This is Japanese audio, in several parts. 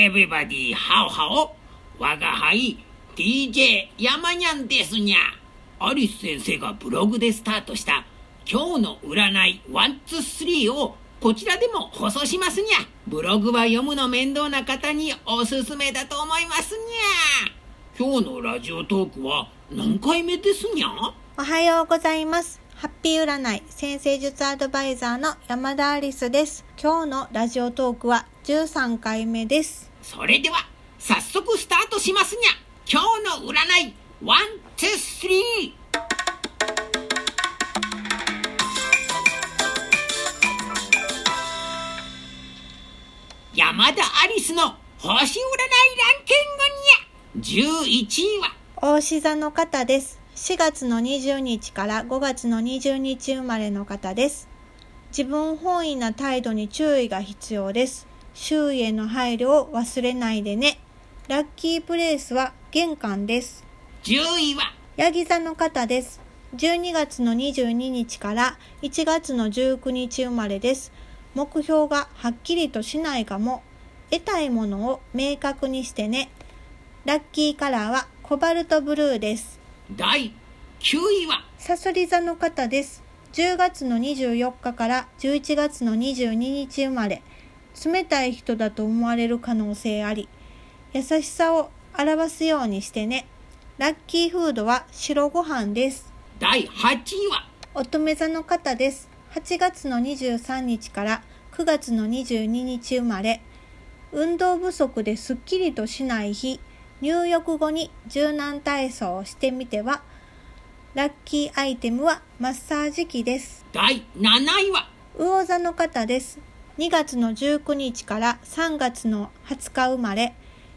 everybody, how how? 我が輩 DJ 山にゃんですにゃ。アリス先生がブログでスタートした今日の占いワンツースリーをこちらでも放送しますにゃ。ブログは読むの面倒な方におすすめだと思いますにゃ。今日のラジオトークは何回目ですにゃ？おはようございます。ハッピー占い占星術アドバイザーの山田アリスです。今日のラジオトークは13回目です。それでは早速スタートしますにゃ。今日の占いワンツースリー。山田アリスの星占いランキングにゃ11位はおうし座の方です。4月の20日から5月の20日生まれの方です。自分本位な態度に注意が必要です。周囲への配慮を忘れないでね。ラッキープレイスは玄関です。10位は？ヤギ座の方です。12月の22日から1月の19日生まれです。目標がはっきりとしないかも。得たいものを明確にしてね。ラッキーカラーはコバルトブルーです。第9位は？サソリ座の方です。10月の24日から11月の22日生まれ。冷たい人だと思われる可能性あり。優しさを表すようにしてね。ラッキーフードは白ご飯です。第8位は？乙女座の方です。8月の23日から9月の22日生まれ。運動不足ですっきりとしない日。入浴後に柔軟体操をしてみては。ラッキーアイテムはマッサージ機です。第7位は？魚座の方です。2月の19日から3月の20日生まれ。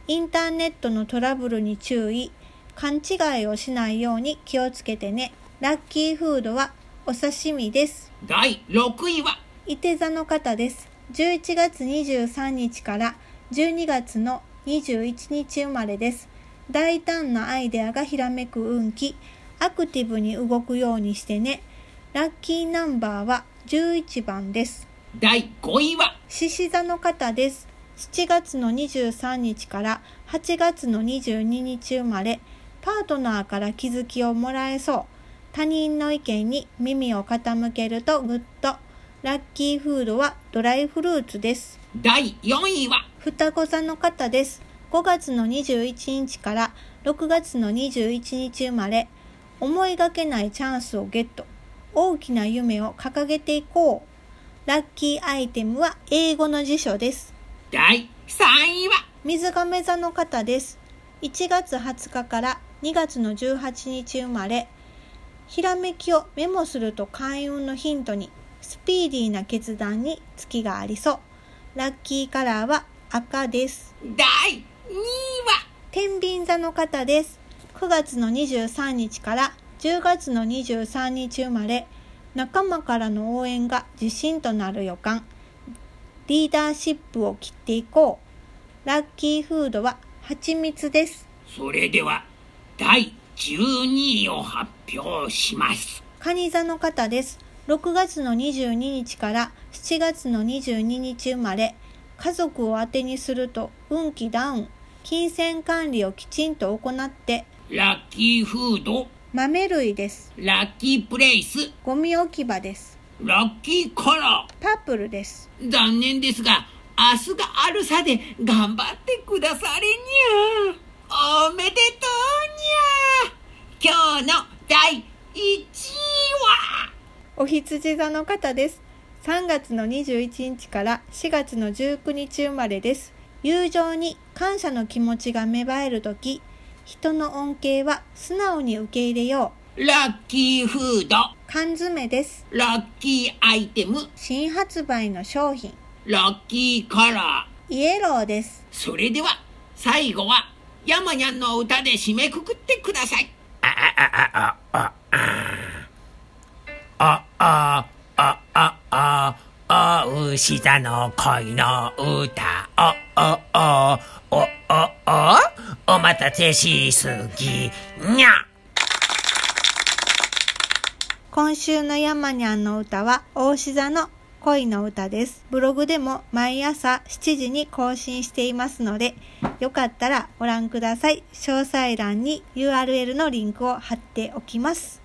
インターネットのトラブルに注意。勘違いをしないように気をつけてね。ラッキーフードはお刺身です。第6位は？伊手座の方です。11月23日から12月の21日生まれです。大胆なアイデアがひらめく運気。アクティブに動くようにしてね。ラッキーナンバーは11番です。第5位は？獅子座の方です。7月の23日から8月の22日生まれ、パートナーから気づきをもらえそう。他人の意見に耳を傾けるとグッド。ラッキーフードはドライフルーツです。第4位は？双子座の方です。5月の21日から6月の21日生まれ、思いがけないチャンスをゲット。大きな夢を掲げていこう。ラッキーアイテムは英語の辞書です。第3位は？水亀座の方です。1月20日から2月の18日生まれ、ひらめきをメモすると開運のヒントに、スピーディーな決断に月がありそう。ラッキーカラーは赤です。第2位は？天秤座の方です。9月の23日から10月の23日生まれ、仲間からの応援が自信となる予感。リーダーシップを切っていこう。ラッキーフードは蜂蜜です。それでは第12位を発表します蟹座の方です。6月の22日から7月の22日生まれ、家族を当てにすると運気ダウン。金銭管理をきちんと行って、ラッキーフード豆類です。ラッキープレイスゴミ置き場です。ラッキーカラパープルです。ー残念ですが明日があるさで頑張ってくだされにゃおめでとうにゃ今日の第1位は？お羊座の方です。3月の21日から4月の19日生まれです。友情に感謝の気持ちが芽生えるとき、人の恩恵は素直に受け入れよう。ラッキーフード缶詰です。ラッキーアイテム新発売の商品。ラッキーカラーイエローです。それでは最後は山にゃんの歌で締めくくってくださいあああああああお牛座の恋の歌おおおおおおお待たせしすぎにゃ今週の山にゃんの歌は大志座の恋の歌です。ブログでも毎朝7時に更新していますので、よかったらご覧ください。詳細欄に URL のリンクを貼っておきます。